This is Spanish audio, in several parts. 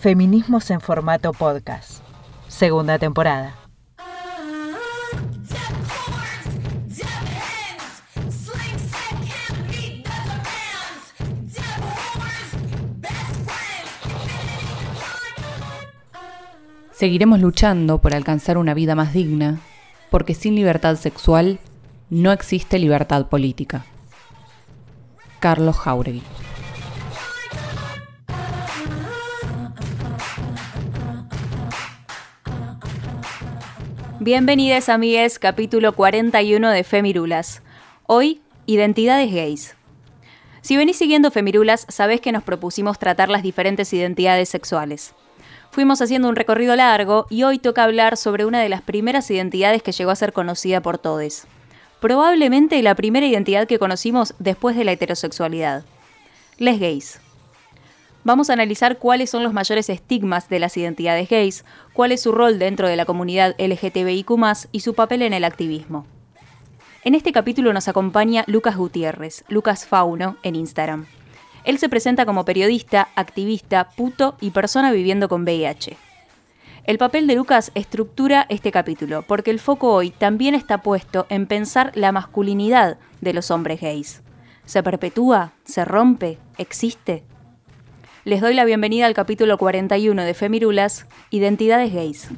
Feminismos en formato podcast. Segunda temporada. Seguiremos luchando por alcanzar una vida más digna, porque sin libertad sexual no existe libertad política. Carlos Jauregui. Bienvenidas amigues, capítulo 41 de Femirulas. Hoy, identidades gays. Si venís siguiendo Femirulas, sabés que nos propusimos tratar las diferentes identidades sexuales. Fuimos haciendo un recorrido largo y hoy toca hablar sobre una de las primeras identidades que llegó a ser conocida por todos. Probablemente la primera identidad que conocimos después de la heterosexualidad. Les gays. Vamos a analizar cuáles son los mayores estigmas de las identidades gays, cuál es su rol dentro de la comunidad LGTBIQ y su papel en el activismo. En este capítulo nos acompaña Lucas Gutiérrez, Lucas Fauno, en Instagram. Él se presenta como periodista, activista, puto y persona viviendo con VIH. El papel de Lucas estructura este capítulo, porque el foco hoy también está puesto en pensar la masculinidad de los hombres gays. ¿Se perpetúa? ¿Se rompe? ¿Existe? Les doy la bienvenida al capítulo 41 de Femirulas, Identidades Gays.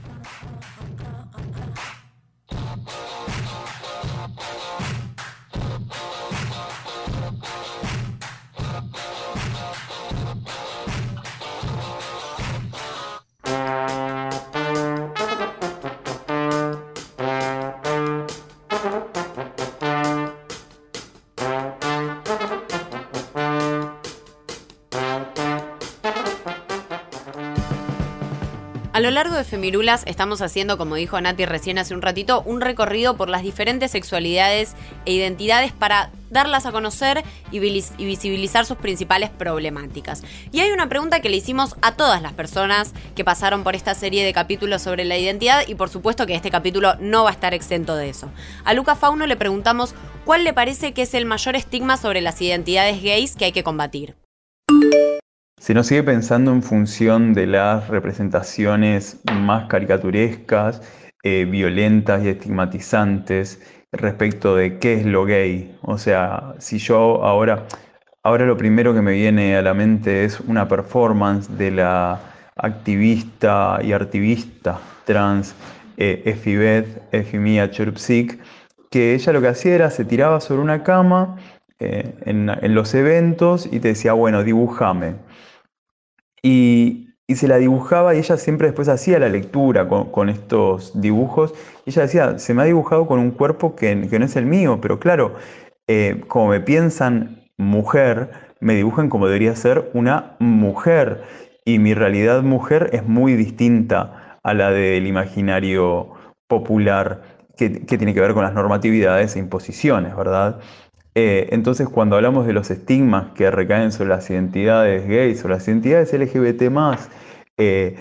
A lo largo de Femirulas estamos haciendo, como dijo Nati recién hace un ratito, un recorrido por las diferentes sexualidades e identidades para darlas a conocer y visibilizar sus principales problemáticas. Y hay una pregunta que le hicimos a todas las personas que pasaron por esta serie de capítulos sobre la identidad y por supuesto que este capítulo no va a estar exento de eso. A Luca Fauno le preguntamos cuál le parece que es el mayor estigma sobre las identidades gays que hay que combatir se nos sigue pensando en función de las representaciones más caricaturescas, eh, violentas y estigmatizantes respecto de qué es lo gay. O sea, si yo ahora, ahora lo primero que me viene a la mente es una performance de la activista y artivista trans eh, Efimia Churpsik, que ella lo que hacía era se tiraba sobre una cama eh, en, en, los eventos y te decía, bueno, dibújame. Y, se la dibujaba y ella siempre después hacía la lectura con, estos dibujos. Y ella decía, se me ha dibujado con un cuerpo que, no es el mío, pero claro, eh, como me piensan mujer, me dibujan como debería ser una mujer. Y mi realidad mujer es muy distinta a la del imaginario popular que, que tiene que ver con las normatividades e imposiciones, ¿verdad? Eh, entonces, cuando hablamos de los estigmas que recaen sobre las identidades gays o las identidades LGBT, eh,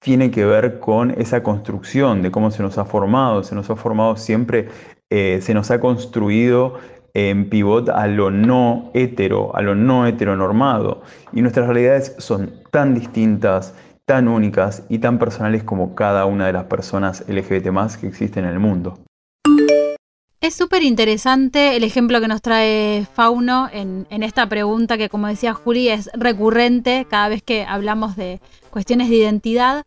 tiene que ver con esa construcción de cómo se nos ha formado. Se nos ha formado siempre, eh, se nos ha construido en pivot a lo no hetero, a lo no heteronormado. Y nuestras realidades son tan distintas, tan únicas y tan personales como cada una de las personas LGBT que existen en el mundo. Es súper interesante el ejemplo que nos trae Fauno en, esta pregunta que, como decía Juli, es recurrente cada vez que hablamos de cuestiones de identidad.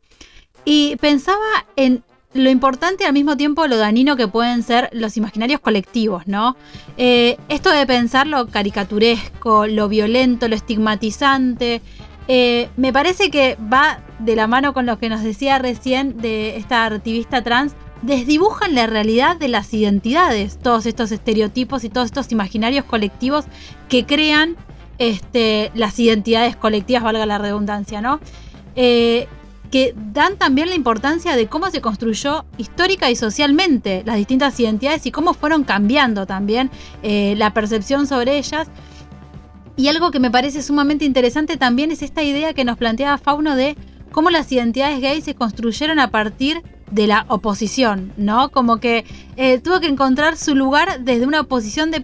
Y pensaba en lo importante y al mismo tiempo lo dañino que pueden ser los imaginarios colectivos, ¿no? Eh, esto de pensar lo caricaturesco, lo violento, lo estigmatizante, eh, me parece que va de la mano con lo que nos decía recién de esta activista trans, desdibujan la realidad de las identidades, todos estos estereotipos y todos estos imaginarios colectivos que crean este, las identidades colectivas, valga la redundancia, ¿no? Eh, que dan también la importancia de cómo se construyó histórica y socialmente las distintas identidades y cómo fueron cambiando también eh, la percepción sobre ellas. Y algo que me parece sumamente interesante también es esta idea que nos planteaba Fauno de cómo las identidades gays se construyeron a partir la oposición, ¿no? Como que eh, tuvo que encontrar su lugar desde una oposición de,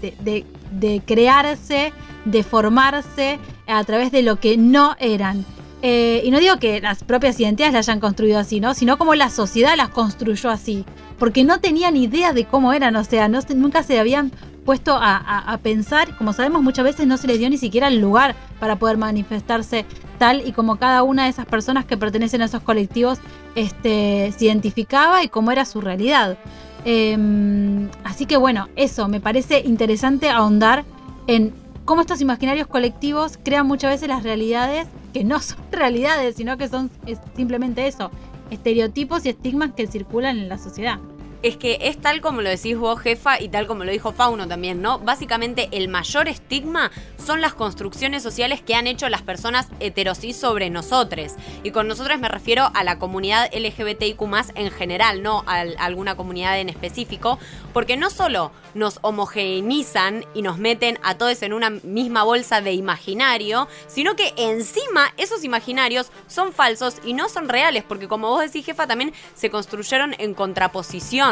de, de crearse, de formarse a través de lo que no eran. Eh, y no digo que las propias identidades las hayan construido así, ¿no? Sino como la sociedad las construyó así. Porque no tenían idea de cómo eran, o sea, nunca se habían puesto a, pensar, como sabemos muchas veces no se les dio ni siquiera el lugar para poder manifestarse tal y como cada una de esas personas que pertenecen a esos colectivos este, se identificaba y cómo era su realidad. Em, así que bueno, eso me parece interesante ahondar en cómo estos imaginarios colectivos crean muchas veces las realidades que no son realidades, sino que son simplemente eso, estereotipos y estigmas que circulan en la sociedad es que es tal como lo decís vos, jefa, y tal como lo dijo Fauno también, ¿no? Básicamente el mayor estigma son las construcciones sociales que han hecho las personas heterosis sobre nosotros. Y con nosotros me refiero a la comunidad LGBTIQ en general, no a alguna comunidad en específico, porque no solo nos homogeneizan y nos meten a todos en una misma bolsa de imaginario, sino que encima esos imaginarios son falsos y no son reales, porque como vos decís, jefa, también se construyeron en contraposición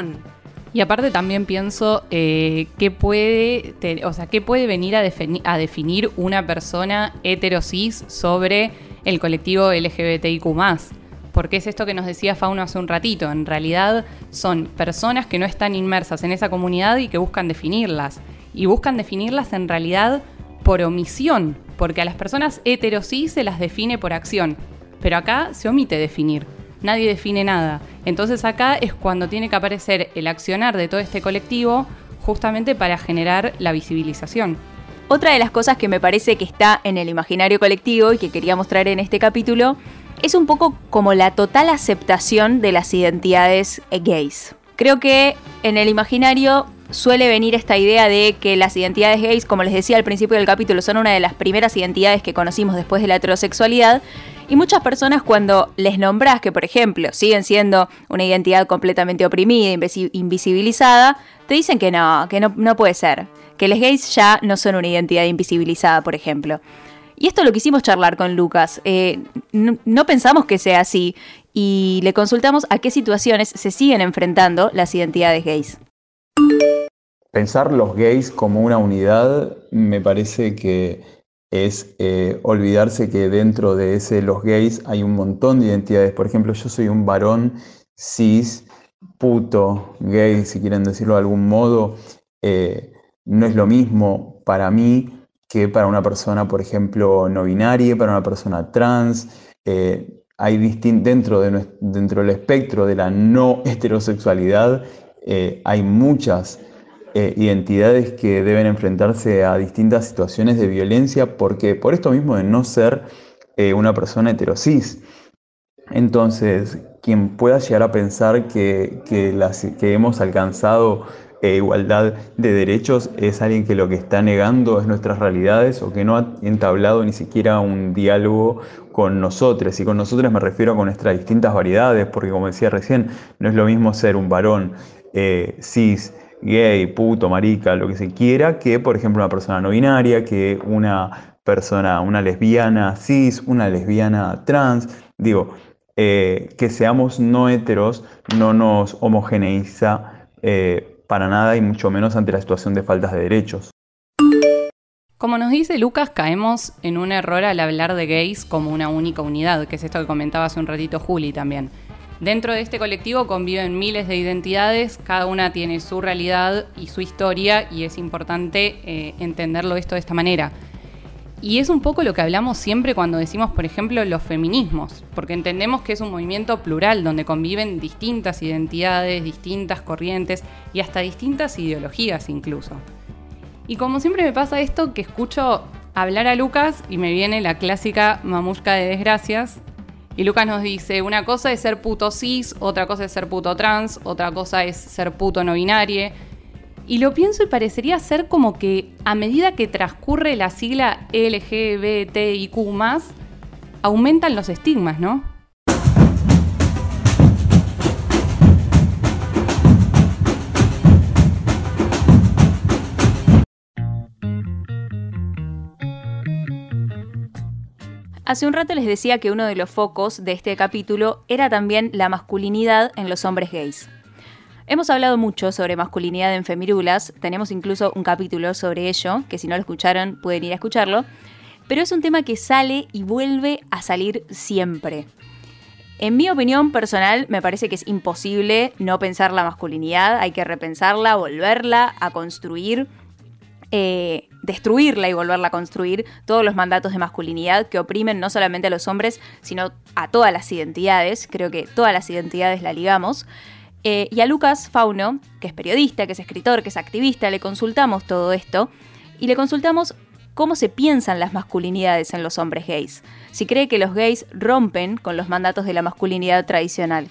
y aparte también pienso eh, qué puede, o sea, puede venir a, a, definir una persona heterosis sobre el colectivo LGBTIQ+. Porque es esto que nos decía Fauno hace un ratito. En realidad son personas que no están inmersas en esa comunidad y que buscan definirlas. Y buscan definirlas en realidad por omisión, porque a las personas heterosis se las define por acción. Pero acá se omite definir nadie define nada. Entonces acá es cuando tiene que aparecer el accionar de todo este colectivo justamente para generar la visibilización. Otra de las cosas que me parece que está en el imaginario colectivo y que quería mostrar en este capítulo es un poco como la total aceptación de las identidades gays. Creo que en el imaginario suele venir esta idea de que las identidades gays, como les decía al principio del capítulo, son una de las primeras identidades que conocimos después de la heterosexualidad y muchas personas cuando les nombras que, por ejemplo, siguen siendo una identidad completamente oprimida, invisibilizada, te dicen que no, que no, puede ser, que los gays ya no son una identidad invisibilizada, por ejemplo. Y esto lo quisimos charlar con Lucas. Eh, no, pensamos que sea así y le consultamos a qué situaciones se siguen enfrentando las identidades gays. Pensar los gays como una unidad me parece que es eh, olvidarse que dentro de ese los gays hay un montón de identidades. Por ejemplo, yo soy un varón cis, puto, gay, si quieren decirlo de algún modo. Eh, no es lo mismo para mí que para una persona, por ejemplo, no binaria, para una persona trans. Eh, dentro, de, dentro del espectro de la no heterosexualidad, hay muchas eh, identidades que deben enfrentarse a distintas situaciones de violencia porque por esto mismo de no ser eh, una persona heterosis. Entonces, quien pueda llegar a pensar que, que, hemos alcanzado eh, igualdad de derechos es alguien que lo que está negando es nuestras realidades o que no ha entablado ni siquiera un diálogo con nosotros. Y con nosotros me refiero con nuestras distintas variedades, porque como decía recién, no es lo mismo ser un varón cis, gay, puto, marica, lo que se quiera, que por ejemplo una persona no binaria, que una persona, una lesbiana cis, una lesbiana trans. Digo, eh, que seamos no heteros no nos homogeneiza eh, para nada y mucho menos ante la situación de faltas de derechos. Como nos dice Lucas, caemos en un error al hablar de gays como una única unidad, que es esto que comentaba hace un ratito Juli también. Dentro de este colectivo conviven miles de identidades, cada una tiene su realidad y su historia y es importante eh, entenderlo esto de esta manera. Y es un poco lo que hablamos siempre cuando decimos, por ejemplo, los feminismos, porque entendemos que es un movimiento plural donde conviven distintas identidades, distintas corrientes y hasta distintas ideologías incluso. Y como siempre me pasa esto, que escucho hablar a Lucas y me viene la clásica mamusca de desgracias, y Lucas nos dice, una cosa es ser puto cis, otra cosa es ser puto trans, otra cosa es ser puto no binario. Y lo pienso y parecería ser como que a medida que transcurre la sigla LGBTIQ, aumentan los estigmas, ¿no? Hace un rato les decía que uno de los focos de este capítulo era también la masculinidad en los hombres gays. Hemos hablado mucho sobre masculinidad en Femirulas, tenemos incluso un capítulo sobre ello, que si no lo escucharon pueden ir a escucharlo, pero es un tema que sale y vuelve a salir siempre. En mi opinión personal, me parece que es imposible no pensar la masculinidad, hay que repensarla, volverla a construir, eh, destruirla y volverla a construir, todos los mandatos de masculinidad que oprimen no solamente a los hombres, sino a todas las identidades, creo que todas las identidades la ligamos. Eh, y a Lucas Fauno, que es periodista, que es escritor, que es activista, le consultamos todo esto y le consultamos cómo se piensan las masculinidades en los hombres gays, si cree que los gays rompen con los mandatos de la masculinidad tradicional.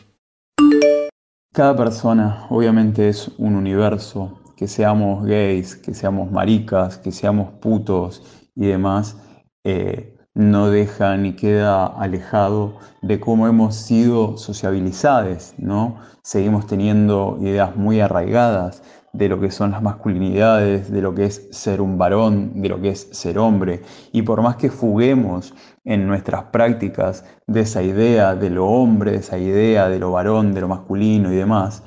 Cada persona obviamente es un universo, que seamos gays, que seamos maricas, que seamos putos y demás, eh, no deja ni queda alejado de cómo hemos sido sociabilizados, ¿no? Seguimos teniendo ideas muy arraigadas de lo que son las masculinidades, de lo que es ser un varón, de lo que es ser hombre. Y por más que fuguemos en nuestras prácticas de esa idea de lo hombre, de esa idea de lo varón, de lo masculino y demás,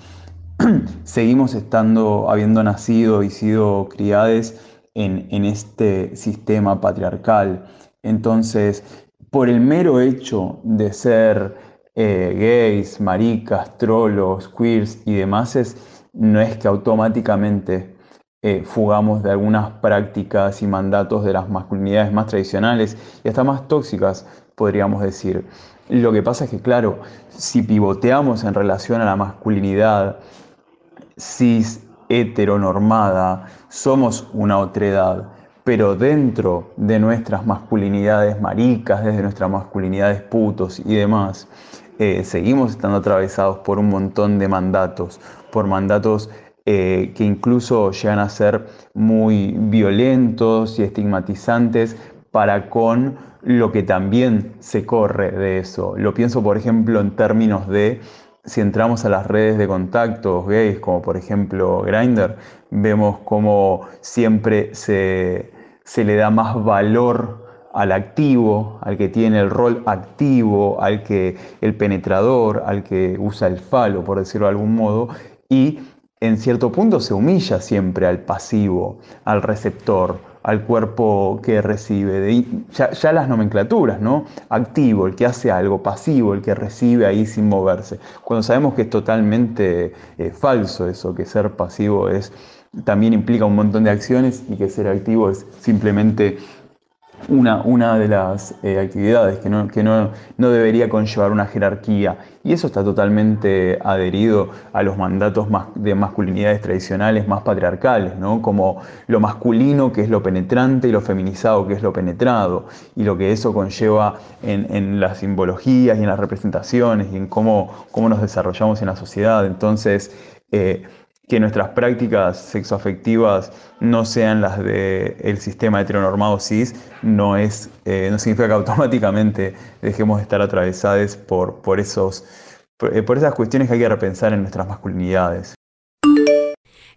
seguimos estando, habiendo nacido y sido criados en, este sistema patriarcal entonces, por el mero hecho de ser eh, gays, maricas, trolos, queers y demás, no es que automáticamente eh, fugamos de algunas prácticas y mandatos de las masculinidades más tradicionales y hasta más tóxicas, podríamos decir. Lo que pasa es que, claro, si pivoteamos en relación a la masculinidad cis heteronormada, somos una otredad pero dentro de nuestras masculinidades maricas, desde nuestras masculinidades putos y demás, eh, seguimos estando atravesados por un montón de mandatos, por mandatos eh, que incluso llegan a ser muy violentos y estigmatizantes para con lo que también se corre de eso. Lo pienso, por ejemplo, en términos de si entramos a las redes de contactos gays, como por ejemplo Grindr, vemos como siempre se, se le da más valor al activo, al que tiene el rol activo, al que el penetrador, al que usa el falo, por decirlo de algún modo, y en cierto punto se humilla siempre al pasivo, al receptor, al cuerpo que recibe. Ya, las nomenclaturas, ¿no? Activo, el que hace algo, pasivo, el que recibe ahí sin moverse. Cuando sabemos que es totalmente eh, falso eso, que ser pasivo es también implica un montón de acciones y que ser activo es simplemente una, una de las eh, actividades que, no, que no, no, debería conllevar una jerarquía. Y eso está totalmente adherido a los mandatos de masculinidades tradicionales más patriarcales, ¿no? como lo masculino que es lo penetrante y lo feminizado que es lo penetrado, y lo que eso conlleva en, en las simbologías y en las representaciones y en cómo, cómo nos desarrollamos en la sociedad. Entonces, eh, que nuestras prácticas sexoafectivas no sean las del sistema heteronormado cis, no, es, eh, no significa que automáticamente dejemos de estar atravesadas por, por, esos, por esas cuestiones que hay que repensar en nuestras masculinidades.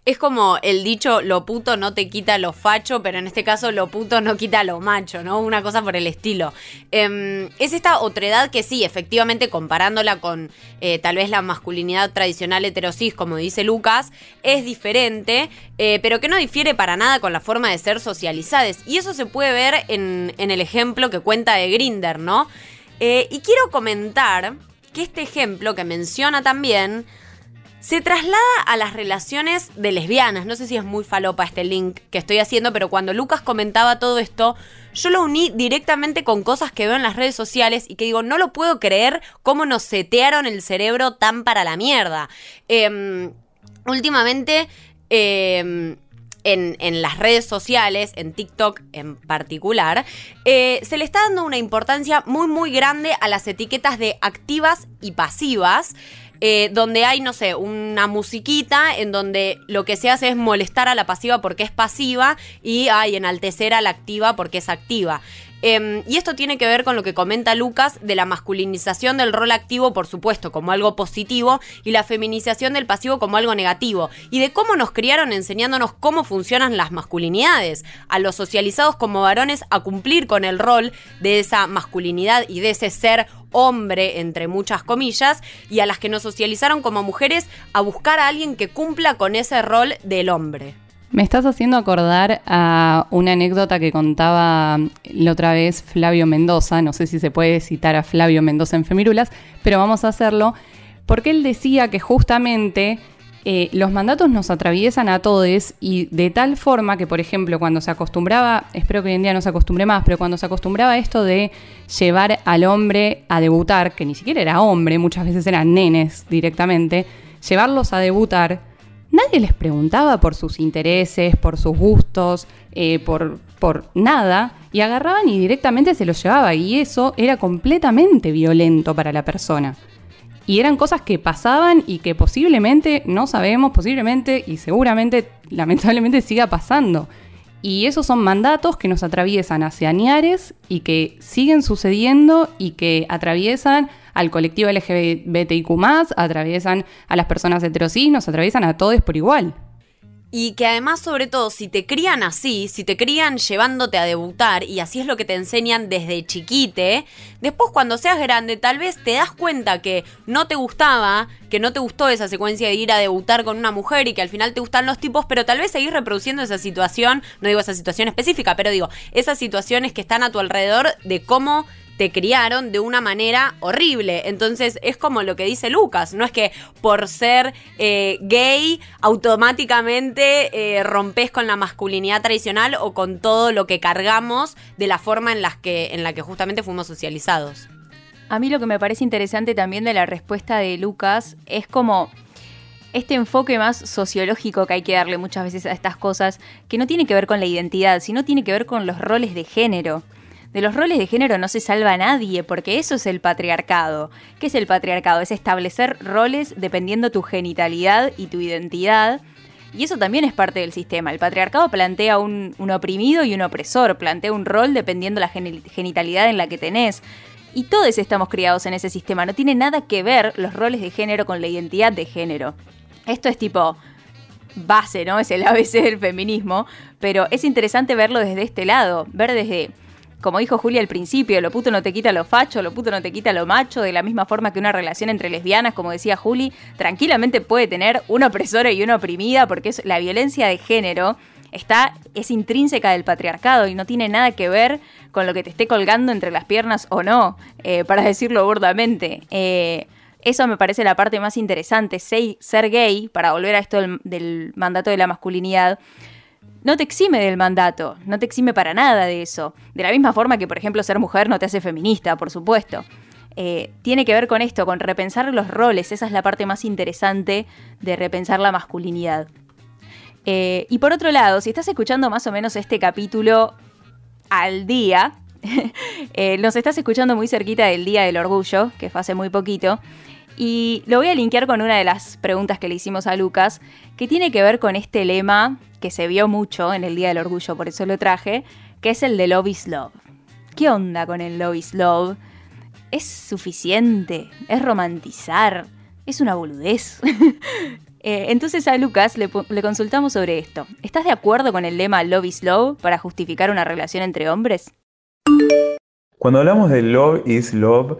Es como el dicho, lo puto no te quita lo facho, pero en este caso lo puto no quita lo macho, ¿no? Una cosa por el estilo. Em, es esta otredad que sí, efectivamente, comparándola con eh, tal vez la masculinidad tradicional heterosis, como dice Lucas, es diferente, eh, pero que no difiere para nada con la forma de ser socializadas. Y eso se puede ver en, el ejemplo que cuenta de Grinder, ¿no? Eh, y quiero comentar que este ejemplo que menciona también se traslada a las relaciones de lesbianas. No sé si es muy falopa este link que estoy haciendo, pero cuando Lucas comentaba todo esto, yo lo uní directamente con cosas que veo en las redes sociales y que digo, no lo puedo creer cómo nos setearon el cerebro tan para la mierda. Em, últimamente... Em, en, las redes sociales, en TikTok en particular, eh, se le está dando una importancia muy muy grande a las etiquetas de activas y pasivas. Eh, donde hay, no sé, una musiquita en donde lo que se hace es molestar a la pasiva porque es pasiva y hay enaltecer a la activa porque es activa. Em, y esto tiene que ver con lo que comenta Lucas de la masculinización del rol activo, por supuesto, como algo positivo, y la feminización del pasivo como algo negativo, y de cómo nos criaron enseñándonos cómo funcionan las masculinidades, a los socializados como varones a cumplir con el rol de esa masculinidad y de ese ser hombre, entre muchas comillas, y a las que nos socializaron como mujeres a buscar a alguien que cumpla con ese rol del hombre. Me estás haciendo acordar a una anécdota que contaba la otra vez Flavio Mendoza, no sé si se puede citar a Flavio Mendoza en Femirulas, pero vamos a hacerlo, porque él decía que justamente eh, los mandatos nos atraviesan a todos y de tal forma que, por ejemplo, cuando se acostumbraba, espero que hoy en día no se acostumbre más, pero cuando se acostumbraba esto de llevar al hombre a debutar, que ni siquiera era hombre, muchas veces eran nenes directamente, llevarlos a debutar, nadie les preguntaba por sus intereses, por sus gustos, eh, por, por nada, y agarraban y directamente se los llevaba, y eso era completamente violento para la persona. Y eran cosas que pasaban y que posiblemente, no sabemos, posiblemente y seguramente, lamentablemente, siga pasando. Y esos son mandatos que nos atraviesan hacia Niares y que siguen sucediendo y que atraviesan al colectivo LGBTIQ, atraviesan a las personas heterosis, nos atraviesan a todos por igual. Y que además, sobre todo, si te crían así, si te crían llevándote a debutar, y así es lo que te enseñan desde chiquite, después cuando seas grande tal vez te das cuenta que no te gustaba, que no te gustó esa secuencia de ir a debutar con una mujer y que al final te gustan los tipos, pero tal vez seguís reproduciendo esa situación, no digo esa situación específica, pero digo, esas situaciones que están a tu alrededor de cómo te criaron de una manera horrible. Entonces es como lo que dice Lucas, no es que por ser eh, gay automáticamente eh, rompes con la masculinidad tradicional o con todo lo que cargamos de la forma en, las que, en la que justamente fuimos socializados. A mí lo que me parece interesante también de la respuesta de Lucas es como este enfoque más sociológico que hay que darle muchas veces a estas cosas, que no tiene que ver con la identidad, sino tiene que ver con los roles de género. De los roles de género no se salva nadie, porque eso es el patriarcado. ¿Qué es el patriarcado? Es establecer roles dependiendo tu genitalidad y tu identidad. Y eso también es parte del sistema. El patriarcado plantea un, oprimido y un opresor, plantea un rol dependiendo la genitalidad en la que tenés. Y todos estamos criados en ese sistema. No tiene nada que ver los roles de género con la identidad de género. Esto es tipo base, ¿no? Es el ABC del feminismo. Pero es interesante verlo desde este lado. Ver desde como dijo Julia al principio, lo puto no te quita lo facho, lo puto no te quita lo macho, de la misma forma que una relación entre lesbianas, como decía Juli, tranquilamente puede tener una opresora y una oprimida, porque la violencia de género está, es intrínseca del patriarcado y no tiene nada que ver con lo que te esté colgando entre las piernas o no, eh, para decirlo burdamente. Eh, eso me parece la parte más interesante, ser gay, para volver a esto del mandato de la masculinidad no te exime del mandato, no te exime para nada de eso. De la misma forma que, por ejemplo, ser mujer no te hace feminista, por supuesto. Eh, tiene que ver con esto, con repensar los roles. Esa es la parte más interesante de repensar la masculinidad. Eh, y por otro lado, si estás escuchando más o menos este capítulo al día, eh, nos estás escuchando muy cerquita del Día del Orgullo, que fue hace muy poquito, y lo voy a linkear con una de las preguntas que le hicimos a Lucas, que tiene que ver con este lema que se vio mucho en el Día del Orgullo, por eso lo traje, que es el de Love is Love. ¿Qué onda con el Love is Love? ¿Es suficiente? ¿Es romantizar? ¿Es una boludez? Eh, entonces a Lucas le, le, consultamos sobre esto. ¿Estás de acuerdo con el lema Love is Love para justificar una relación entre hombres? Cuando hablamos de Love is Love,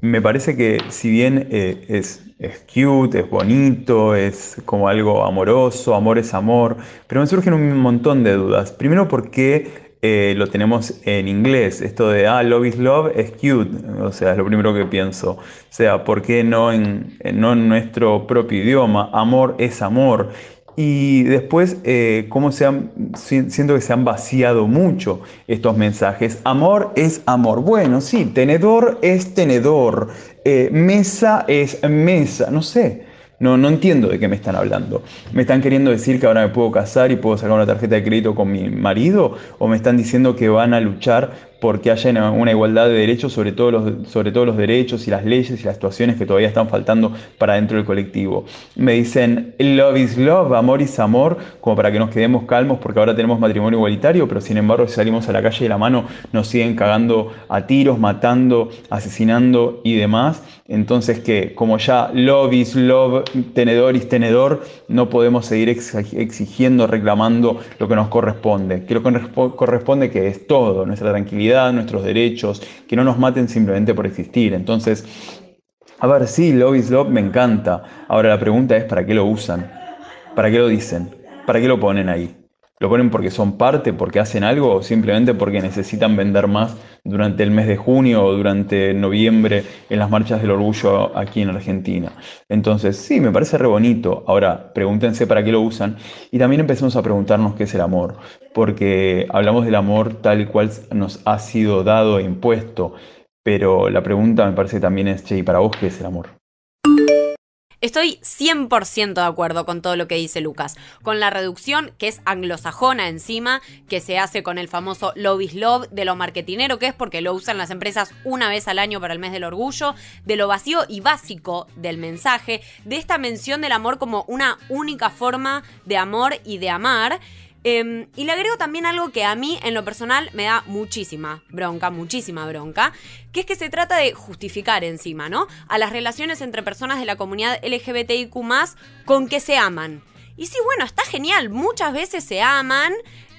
me parece que si bien eh, es, es, cute, es bonito, es como algo amoroso, amor es amor, pero me surgen un montón de dudas. Primero porque eh, lo tenemos en inglés, esto de, ah, love is love es cute, o sea, es lo primero que pienso. O sea, ¿por qué no en, no en nuestro propio idioma? Amor es amor. Y después, eh, cómo se han, siento que se han vaciado mucho estos mensajes. Amor es amor. Bueno, sí, tenedor es tenedor. Eh, mesa es mesa. No sé. No, no entiendo de qué me están hablando. ¿Me están queriendo decir que ahora me puedo casar y puedo sacar una tarjeta de crédito con mi marido? ¿O me están diciendo que van a luchar porque haya una igualdad de derechos sobre todos, los, sobre todos los derechos y las leyes y las situaciones que todavía están faltando para dentro del colectivo. Me dicen, love is love, amor is amor, como para que nos quedemos calmos porque ahora tenemos matrimonio igualitario, pero sin embargo si salimos a la calle de la mano nos siguen cagando a tiros, matando, asesinando y demás. Entonces que como ya love is love, tenedor is tenedor, no podemos seguir exigiendo, reclamando lo que nos corresponde. Que lo que corresponde que es todo, nuestra tranquilidad nuestros derechos, que no nos maten simplemente por existir. Entonces, a ver, sí, love is love me encanta. Ahora la pregunta es, ¿para qué lo usan? ¿Para qué lo dicen? ¿Para qué lo ponen ahí? ¿Lo ponen porque son parte, porque hacen algo o simplemente porque necesitan vender más durante el mes de junio o durante noviembre en las marchas del orgullo aquí en Argentina? Entonces, sí, me parece re bonito. Ahora, pregúntense para qué lo usan y también empecemos a preguntarnos qué es el amor, porque hablamos del amor tal cual nos ha sido dado e impuesto, pero la pregunta me parece también es, che, ¿y para vos qué es el amor? Estoy 100% de acuerdo con todo lo que dice Lucas, con la reducción que es anglosajona encima, que se hace con el famoso love is love, de lo marketinero que es porque lo usan las empresas una vez al año para el mes del orgullo, de lo vacío y básico del mensaje, de esta mención del amor como una única forma de amor y de amar. Em, y le agrego también algo que a mí, en lo personal, me da muchísima bronca, muchísima bronca, que es que se trata de justificar encima, ¿no? A las relaciones entre personas de la comunidad LGBTIQ con que se aman. Y sí, bueno, está genial, muchas veces se aman,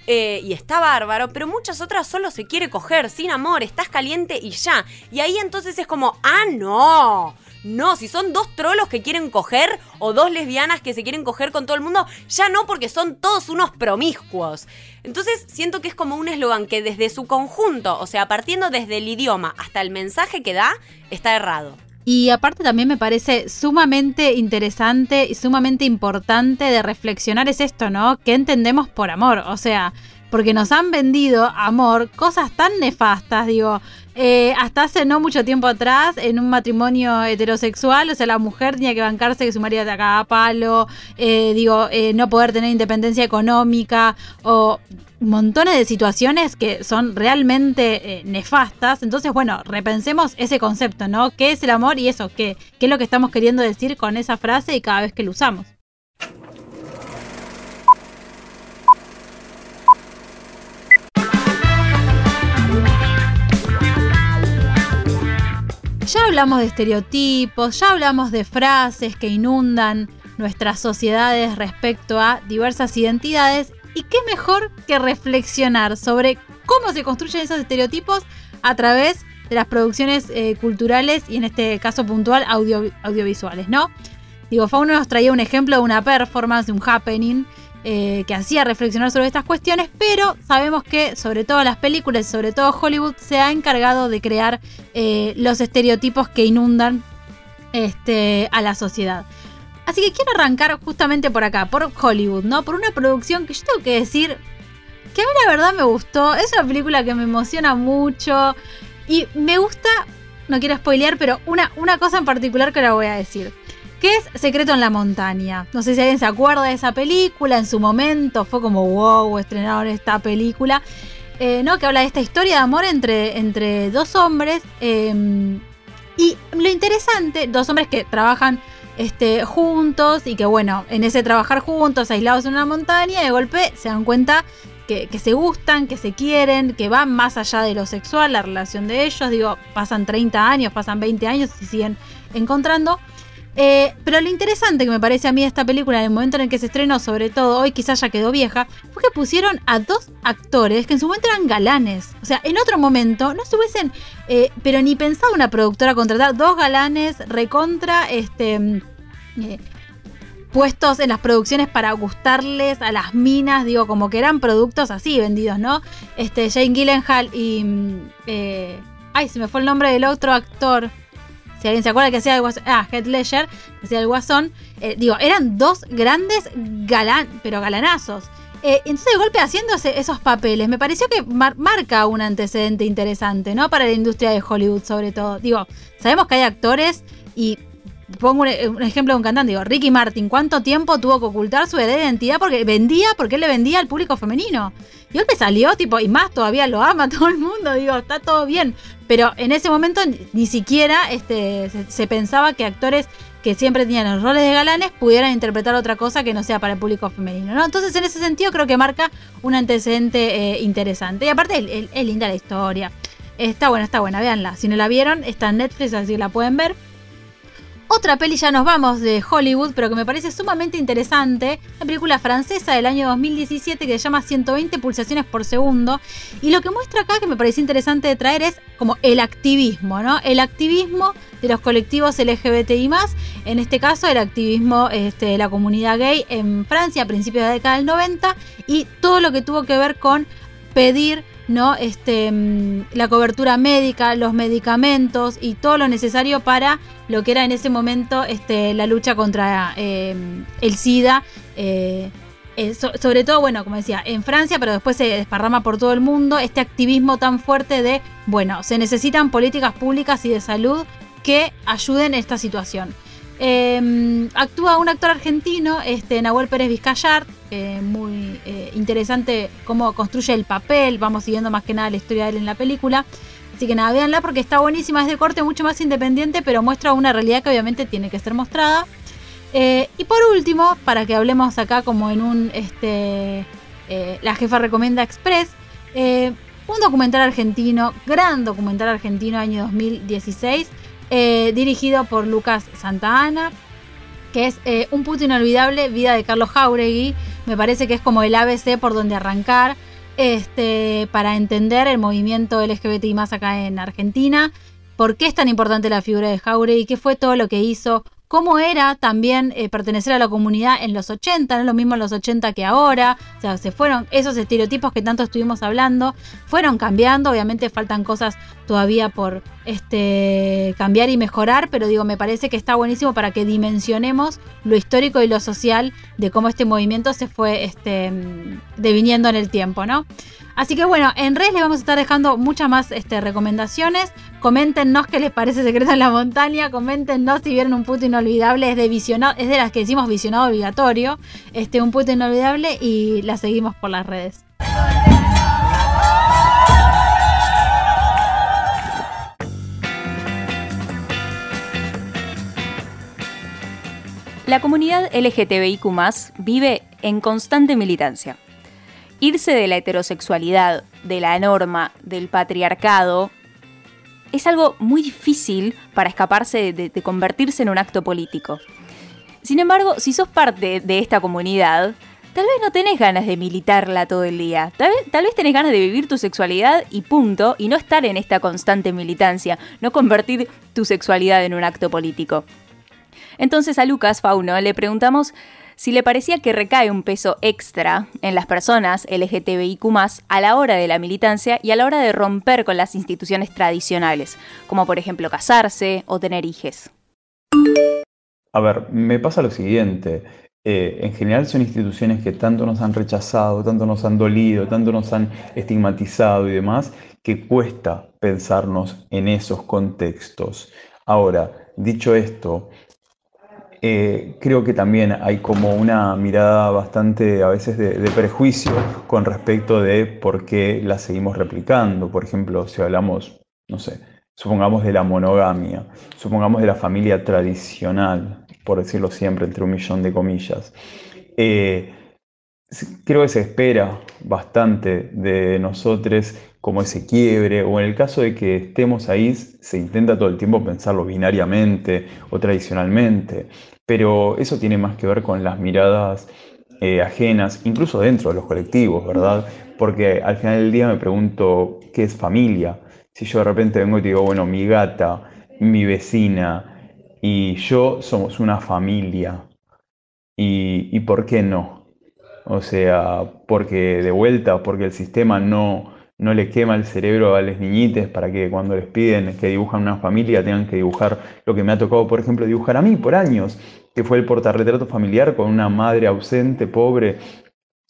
eh, y está bárbaro, pero muchas otras solo se quiere coger, sin amor, estás caliente y ya. Y ahí entonces es como, ah, no. No, si son dos trolos que quieren coger o dos lesbianas que se quieren coger con todo el mundo, ya no porque son todos unos promiscuos. Entonces siento que es como un eslogan que desde su conjunto, o sea, partiendo desde el idioma hasta el mensaje que da, está errado. Y aparte también me parece sumamente interesante y sumamente importante de reflexionar es esto, ¿no? ¿Qué entendemos por amor? O sea, porque nos han vendido amor cosas tan nefastas, digo, eh, hasta hace no mucho tiempo atrás, en un matrimonio heterosexual, o sea, la mujer tenía que bancarse que su marido te acaba a palo, eh, digo, eh, no poder tener independencia económica, o montones de situaciones que son realmente nefastas. Entonces, bueno, repensemos ese concepto, ¿no? ¿Qué es el amor y eso? ¿Qué, ¿Qué es lo que estamos queriendo decir con esa frase y cada vez que lo usamos? Ya hablamos de estereotipos, ya hablamos de frases que inundan nuestras sociedades respecto a diversas identidades y qué mejor que reflexionar sobre cómo se construyen esos estereotipos a través de las producciones eh, culturales y en este caso puntual audiovisuales, ¿no? Digo, Fauno nos traía un ejemplo de una performance, de un happening eh, que hacía reflexionar sobre estas cuestiones, pero sabemos que sobre todo las películas sobre todo Hollywood se ha encargado de crear eh, los estereotipos que inundan este, a la sociedad. Así que quiero arrancar justamente por acá, por Hollywood, ¿no? Por una producción que yo tengo que decir que a mí la verdad me gustó. Es una película que me emociona mucho y me gusta, no quiero spoilear, pero una, una cosa en particular que la voy a decir que es Secreto en la Montaña. No sé si alguien se acuerda de esa película, en su momento fue como wow, estrenaron esta película, eh, ¿no? Que habla de esta historia de amor entre, entre dos hombres. Em, y lo interesante, dos hombres que trabajan este, juntos y que bueno, en ese trabajar juntos, aislados en una montaña, de golpe se dan cuenta que, que, se gustan, que se quieren, que van más allá de lo sexual, la relación de ellos. Digo, pasan 30 años, pasan 20 años y siguen encontrando. Eh, pero lo interesante que me parece a mí esta película, en el momento en el que se estrenó, sobre todo hoy quizás ya quedó vieja, fue que pusieron a dos actores que en su momento eran galanes. O sea, en otro momento no se hubiesen, eh, pero ni pensado una productora contratar dos galanes recontra, este... Mm, eh, puestos en las producciones para gustarles a las minas, digo, como que eran productos así vendidos, ¿no? Este, Jane Gyllenhaal y... Mm, ay, se me fue el nombre del otro actor. Si alguien se acuerda que hacía el guasón, ah, Head Ledger, que hacía el guasón, eh, digo, eran dos grandes galán, pero galanazos. Eh, entonces, de golpe, haciéndose esos papeles, me pareció que marca un antecedente interesante, ¿no? Para la industria de Hollywood, sobre todo. Digo, sabemos que hay actores y pongo un, ejemplo de un cantante, digo, Ricky Martin, ¿cuánto tiempo tuvo que ocultar su identidad? Porque vendía, porque él le vendía al público femenino. Y él me salió, tipo, y más todavía lo ama todo el mundo, digo, está todo bien. Pero en ese momento ni siquiera este, se, pensaba que actores que siempre tenían los roles de galanes pudieran interpretar otra cosa que no sea para el público femenino. ¿no? Entonces, en ese sentido, creo que marca un antecedente eh, interesante. Y aparte, es linda la historia. Está buena, está buena, véanla. Si no la vieron, está en Netflix, así la pueden ver. Otra peli, ya nos vamos de Hollywood, pero que me parece sumamente interesante. Una película francesa del año 2017 que se llama 120 pulsaciones por segundo. Y lo que muestra acá, que me parece interesante de traer, es como el activismo, ¿no? El activismo de los colectivos LGBTI. En este caso, el activismo este, de la comunidad gay en Francia a principios de la década del 90. Y todo lo que tuvo que ver con pedir ¿no? Este, mm, la cobertura médica, los medicamentos y todo lo necesario para lo que era en ese momento este, la lucha contra em, el SIDA. Eh, eh, sobre todo, bueno, como decía, en Francia, pero después se desparrama por todo el mundo este activismo tan fuerte de, bueno, se necesitan políticas públicas y de salud que ayuden en esta situación. Actúa un actor argentino, este, Nahuel Pérez Vizcayart, eh, muy eh, interesante cómo construye el papel, vamos siguiendo más que nada la historia de él en la película. Así que nada, véanla porque está buenísima, es de corte mucho más independiente, pero muestra una realidad que obviamente tiene que ser mostrada. Eh, y por último, para que hablemos acá como en un, este, la jefa recomienda Express, un documental argentino, gran documental argentino año 2016, eh, dirigido por Lucas Santa que es eh, Un puto inolvidable, vida de Carlos Jauregui. Me parece que es como el ABC por donde arrancar este, para entender el movimiento LGBTI más acá en Argentina. ¿Por qué es tan importante la figura de Jauregui? ¿Qué fue todo lo que hizo? Cómo era también eh, pertenecer a la comunidad en los 80, no es lo mismo en los 80 que ahora, o sea, se fueron esos estereotipos que tanto estuvimos hablando, fueron cambiando, obviamente faltan cosas todavía por este, cambiar y mejorar, pero digo, me parece que está buenísimo para que dimensionemos lo histórico y lo social de cómo este movimiento se fue este, deviniendo en el tiempo, ¿no? Así que bueno, en redes les vamos a estar dejando muchas más este, recomendaciones. Coméntenos qué les parece Secreto en la Montaña. Coméntenos si vieron un puto inolvidable. Es de, visionado, es de las que decimos visionado obligatorio. Este, un puto inolvidable y la seguimos por las redes. La comunidad LGTBIQ vive en constante militancia irse de la heterosexualidad, de la norma, del patriarcado, es algo muy difícil para escaparse de, convertirse en un acto político. Sin embargo, si sos parte de esta comunidad, tal vez no tenés ganas de militarla todo el día. Tal vez, tal vez tenés ganas de vivir tu sexualidad y punto, y no estar en esta constante militancia, no convertir tu sexualidad en un acto político. Entonces a Lucas Fauno le preguntamos si le parecía que recae un peso extra en las personas LGTBIQ a la hora de la militancia y a la hora de romper con las instituciones tradicionales, como por ejemplo casarse o tener hijos. A ver, me pasa lo siguiente. Eh, en general son instituciones que tanto nos han rechazado, tanto nos han dolido, tanto nos han estigmatizado y demás, que cuesta pensarnos en esos contextos. Ahora, dicho esto, eh, creo que también hay como una mirada bastante a veces de, prejuicio con respecto de por qué la seguimos replicando. Por ejemplo, si hablamos, no sé, supongamos de la monogamia, supongamos de la familia tradicional, por decirlo siempre entre un millón de comillas. Eh, creo que se espera bastante de nosotros como ese quiebre, o en el caso de que estemos ahí, se intenta todo el tiempo pensarlo binariamente o tradicionalmente pero eso tiene más que ver con las miradas eh, ajenas, incluso dentro de los colectivos, ¿verdad? Porque al final del día me pregunto, ¿qué es familia? Si yo de repente vengo y te digo, bueno, mi gata, mi vecina y yo somos una familia, ¿y, y por qué no? O sea, porque de vuelta, porque el sistema no, no le quema el cerebro a las niñites para que cuando les piden que dibujan una familia tengan que dibujar lo que me ha tocado, por ejemplo, dibujar a mí por años, que fue el portarretrato familiar con una madre ausente, pobre,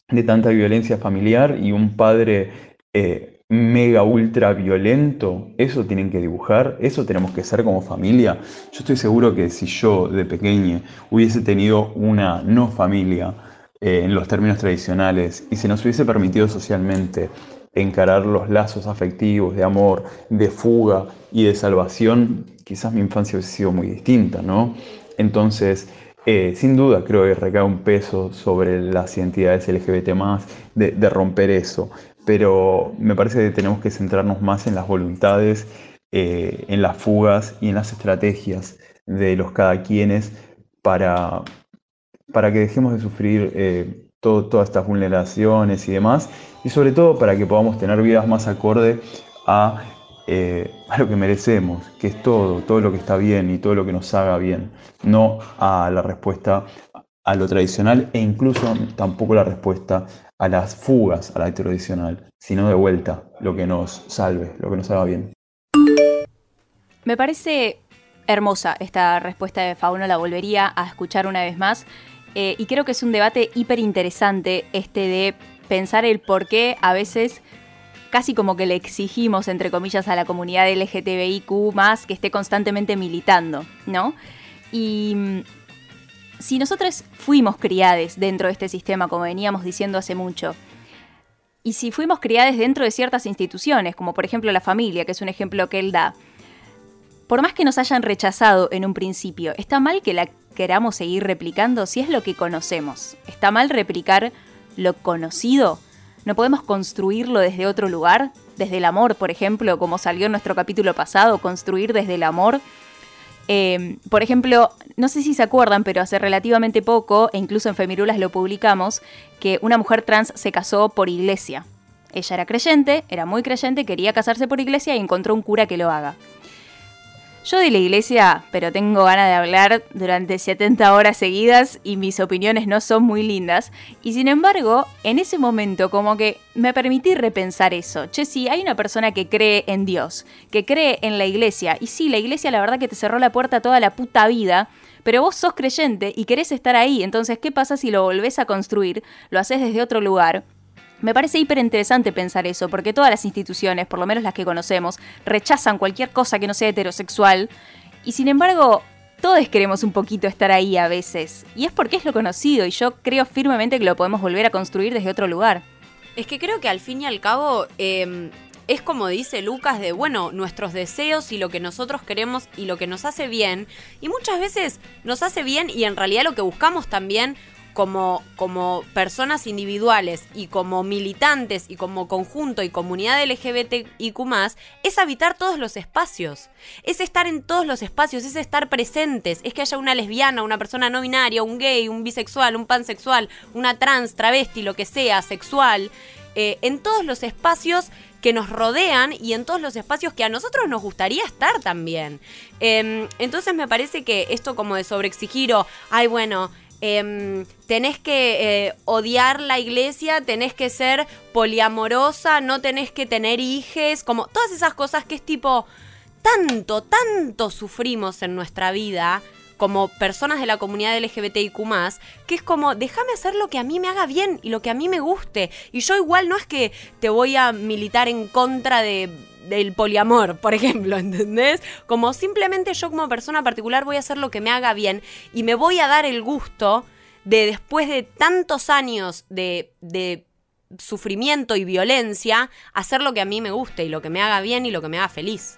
de tanta violencia familiar y un padre eh, mega ultra violento, eso tienen que dibujar, eso tenemos que ser como familia. Yo estoy seguro que si yo de pequeño hubiese tenido una no familia eh, en los términos tradicionales y se nos hubiese permitido socialmente encarar los lazos afectivos de amor, de fuga y de salvación, quizás mi infancia hubiese sido muy distinta, ¿no? Entonces, eh, sin duda creo que recae un peso sobre las identidades LGBT de, de romper eso, pero me parece que tenemos que centrarnos más en las voluntades, eh, en las fugas y en las estrategias de los cada quienes para, para que dejemos de sufrir eh, todas estas vulneraciones y demás, y sobre todo para que podamos tener vidas más acorde a, eh, a lo que merecemos, que es todo, todo lo que está bien y todo lo que nos haga bien, no a la respuesta a lo tradicional e incluso tampoco la respuesta a las fugas a la tradicional, sino de vuelta lo que nos salve, lo que nos haga bien. Me parece hermosa esta respuesta de Fauno, la volvería a escuchar una vez más. Eh, y creo que es un debate hiper interesante este de pensar el por qué a veces casi como que le exigimos, entre comillas, a la comunidad LGTBIQ más que esté constantemente militando, ¿no? Y mm, si nosotros fuimos criades dentro de este sistema, como veníamos diciendo hace mucho, y si fuimos criades dentro de ciertas instituciones, como por ejemplo la familia, que es un ejemplo que él da, por más que nos hayan rechazado en un principio, ¿está mal que la queramos seguir replicando si es lo que conocemos? ¿Está mal replicar lo conocido? ¿No podemos construirlo desde otro lugar? Desde el amor, por ejemplo, como salió en nuestro capítulo pasado, construir desde el amor Em, por ejemplo, no sé si se acuerdan, pero hace relativamente poco, e incluso en Femirulas lo publicamos, que una mujer trans se casó por iglesia. Ella era creyente, era muy creyente, quería casarse por iglesia y encontró un cura que lo haga. Yo de la iglesia, pero tengo ganas de hablar durante 70 horas seguidas y mis opiniones no son muy lindas. Y sin embargo, en ese momento como que me permití repensar eso. Che, si hay una persona que cree en Dios, que cree en la iglesia, y sí, la iglesia la verdad que te cerró la puerta toda la puta vida, pero vos sos creyente y querés estar ahí, entonces, ¿qué pasa si lo volvés a construir? Lo haces desde otro lugar me parece hiper interesante pensar eso, porque todas las instituciones, por lo menos las que conocemos, rechazan cualquier cosa que no sea heterosexual, y sin embargo, todos queremos un poquito estar ahí a veces, y es porque es lo conocido, y yo creo firmemente que lo podemos volver a construir desde otro lugar. Es que creo que al fin y al cabo em, es como dice Lucas de, bueno, nuestros deseos y lo que nosotros queremos y lo que nos hace bien, y muchas veces nos hace bien y en realidad lo que buscamos también como, como personas individuales y como militantes y como conjunto y comunidad LGBTIQ es habitar todos los espacios. Es estar en todos los espacios, es estar presentes, es que haya una lesbiana, una persona no binaria, un gay, un bisexual, un pansexual, una trans, travesti, lo que sea, sexual, eh, en todos los espacios que nos rodean y en todos los espacios que a nosotros nos gustaría estar también. Em, entonces me parece que esto como de sobreexigir o, ay bueno, Em, tenés que eh, odiar la iglesia, tenés que ser poliamorosa, no tenés que tener hijes, como todas esas cosas que es tipo, tanto, tanto sufrimos en nuestra vida como personas de la comunidad LGBTIQ, que es como, déjame hacer lo que a mí me haga bien y lo que a mí me guste. Y yo igual no es que te voy a militar en contra de del poliamor, por ejemplo, ¿entendés? Como simplemente yo como persona particular voy a hacer lo que me haga bien y me voy a dar el gusto de después de tantos años de, de sufrimiento y violencia, hacer lo que a mí me guste y lo que me haga bien y lo que me haga feliz.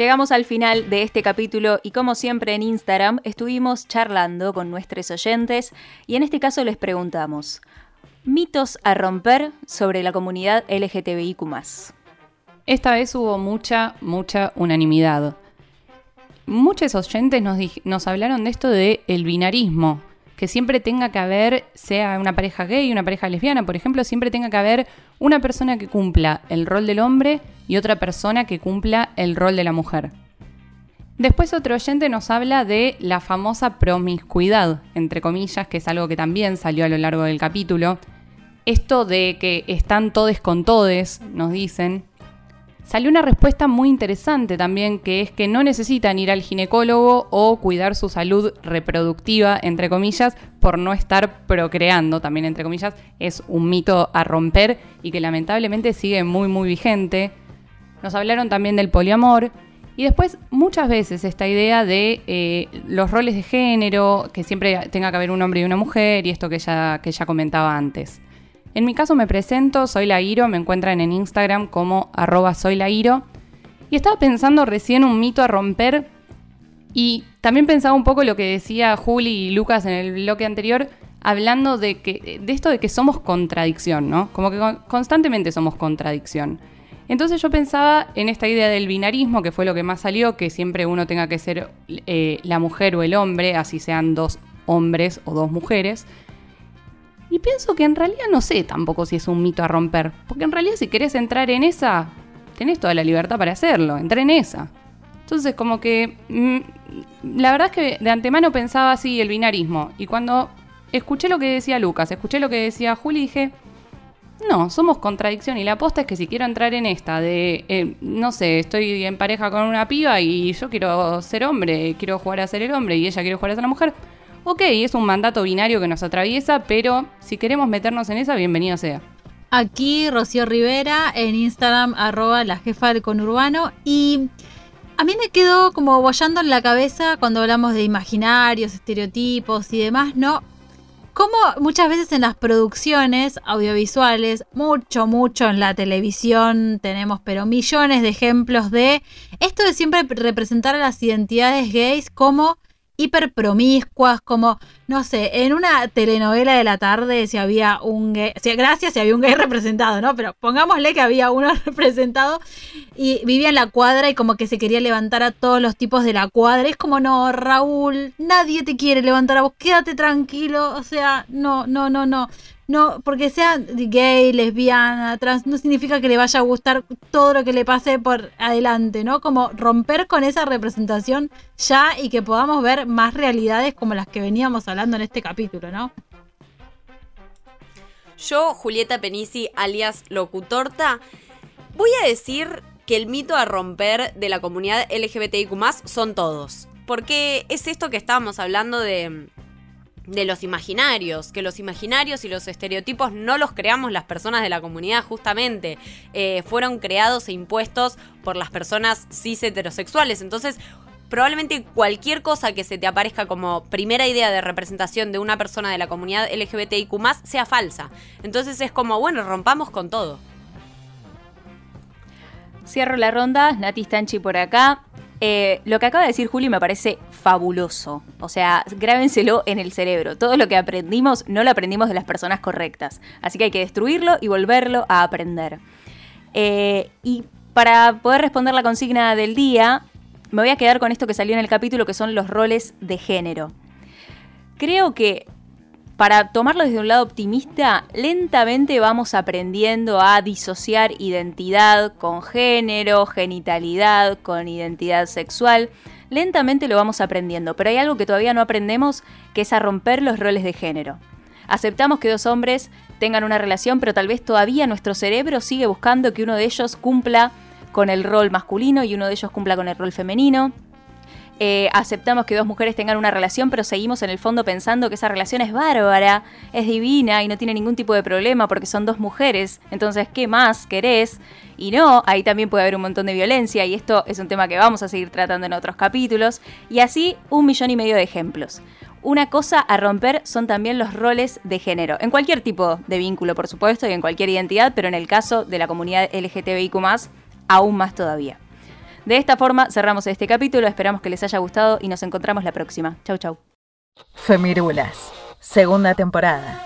Llegamos al final de este capítulo y como siempre en Instagram estuvimos charlando con nuestros oyentes y en este caso les preguntamos, mitos a romper sobre la comunidad LGTBIQ. Esta vez hubo mucha, mucha unanimidad. Muchos oyentes nos, nos hablaron de esto de el binarismo, que siempre tenga que haber, sea una pareja gay, una pareja lesbiana, por ejemplo, siempre tenga que haber una persona que cumpla el rol del hombre y otra persona que cumpla el rol de la mujer. Después otro oyente nos habla de la famosa promiscuidad, entre comillas, que es algo que también salió a lo largo del capítulo. Esto de que están todes con todes, nos dicen. Salió una respuesta muy interesante también, que es que no necesitan ir al ginecólogo o cuidar su salud reproductiva, entre comillas, por no estar procreando, también entre comillas, es un mito a romper y que lamentablemente sigue muy, muy vigente. Nos hablaron también del poliamor, y después, muchas veces, esta idea de eh, los roles de género, que siempre tenga que haber un hombre y una mujer, y esto que ya, que ya comentaba antes. En mi caso me presento, soy la Iro, me encuentran en Instagram como arroba. Y estaba pensando recién un mito a romper y también pensaba un poco lo que decía Juli y Lucas en el bloque anterior, hablando de, que, de esto de que somos contradicción, ¿no? Como que constantemente somos contradicción. Entonces yo pensaba en esta idea del binarismo, que fue lo que más salió, que siempre uno tenga que ser eh, la mujer o el hombre, así sean dos hombres o dos mujeres. Y pienso que en realidad no sé tampoco si es un mito a romper, porque en realidad si querés entrar en esa, tenés toda la libertad para hacerlo, entré en esa. Entonces como que mm, la verdad es que de antemano pensaba así el binarismo, y cuando escuché lo que decía Lucas, escuché lo que decía Juli, dije, no, somos contradicción y la aposta es que si quiero entrar en esta de, eh, no sé, estoy en pareja con una piba y yo quiero ser hombre, quiero jugar a ser el hombre y ella quiere jugar a ser la mujer, ok, es un mandato binario que nos atraviesa, pero si queremos meternos en esa, bienvenido sea. Aquí Rocío Rivera, en Instagram, arroba la jefa del conurbano y... A mí me quedó como bollando en la cabeza cuando hablamos de imaginarios, estereotipos y demás, ¿no? como muchas veces en las producciones audiovisuales, mucho, mucho en la televisión tenemos, pero millones de ejemplos de esto de siempre representar a las identidades gays como hiper promiscuas, como, no sé, en una telenovela de la tarde si había un gay, si, gracias si había un gay representado, ¿no? Pero pongámosle que había uno representado y vivía en la cuadra y como que se quería levantar a todos los tipos de la cuadra. Es como, no, Raúl, nadie te quiere levantar a vos, quédate tranquilo, o sea, no, no, no, no. No, porque sea gay, lesbiana, trans, no significa que le vaya a gustar todo lo que le pase por adelante, ¿no? Como romper con esa representación ya y que podamos ver más realidades como las que veníamos hablando en este capítulo, ¿no? Yo, Julieta Penisi, alias Locutorta, voy a decir que el mito a romper de la comunidad LGBTIQ son todos. Porque es esto que estábamos hablando de de los imaginarios, que los imaginarios y los estereotipos no los creamos las personas de la comunidad justamente, eh, fueron creados e impuestos por las personas cis heterosexuales. Entonces, probablemente cualquier cosa que se te aparezca como primera idea de representación de una persona de la comunidad LGBTIQ sea falsa. Entonces es como, bueno, rompamos con todo. Cierro la ronda, Nati Stanchi por acá. Eh, lo que acaba de decir Juli me parece fabuloso. O sea, grábenselo en el cerebro. Todo lo que aprendimos no lo aprendimos de las personas correctas. Así que hay que destruirlo y volverlo a aprender. Eh, y para poder responder la consigna del día, me voy a quedar con esto que salió en el capítulo, que son los roles de género. Creo que para tomarlo desde un lado optimista, lentamente vamos aprendiendo a disociar identidad con género, genitalidad con identidad sexual. Lentamente lo vamos aprendiendo, pero hay algo que todavía no aprendemos, que es a romper los roles de género. Aceptamos que dos hombres tengan una relación, pero tal vez todavía nuestro cerebro sigue buscando que uno de ellos cumpla con el rol masculino y uno de ellos cumpla con el rol femenino. Eh, aceptamos que dos mujeres tengan una relación, pero seguimos en el fondo pensando que esa relación es bárbara, es divina y no tiene ningún tipo de problema porque son dos mujeres. Entonces, ¿qué más querés? Y no, ahí también puede haber un montón de violencia y esto es un tema que vamos a seguir tratando en otros capítulos. Y así un millón y medio de ejemplos. Una cosa a romper son también los roles de género, en cualquier tipo de vínculo, por supuesto, y en cualquier identidad, pero en el caso de la comunidad LGTBIQ, aún más todavía. De esta forma cerramos este capítulo, esperamos que les haya gustado y nos encontramos la próxima. Chau, chau. Femirulas, segunda temporada.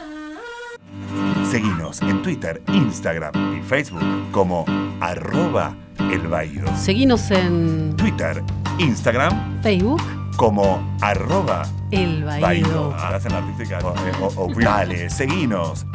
Seguinos en Twitter, Instagram y Facebook como arroba el Seguinos en Twitter, Instagram, Facebook como arroba el Hacen artística o, o, Dale, seguinos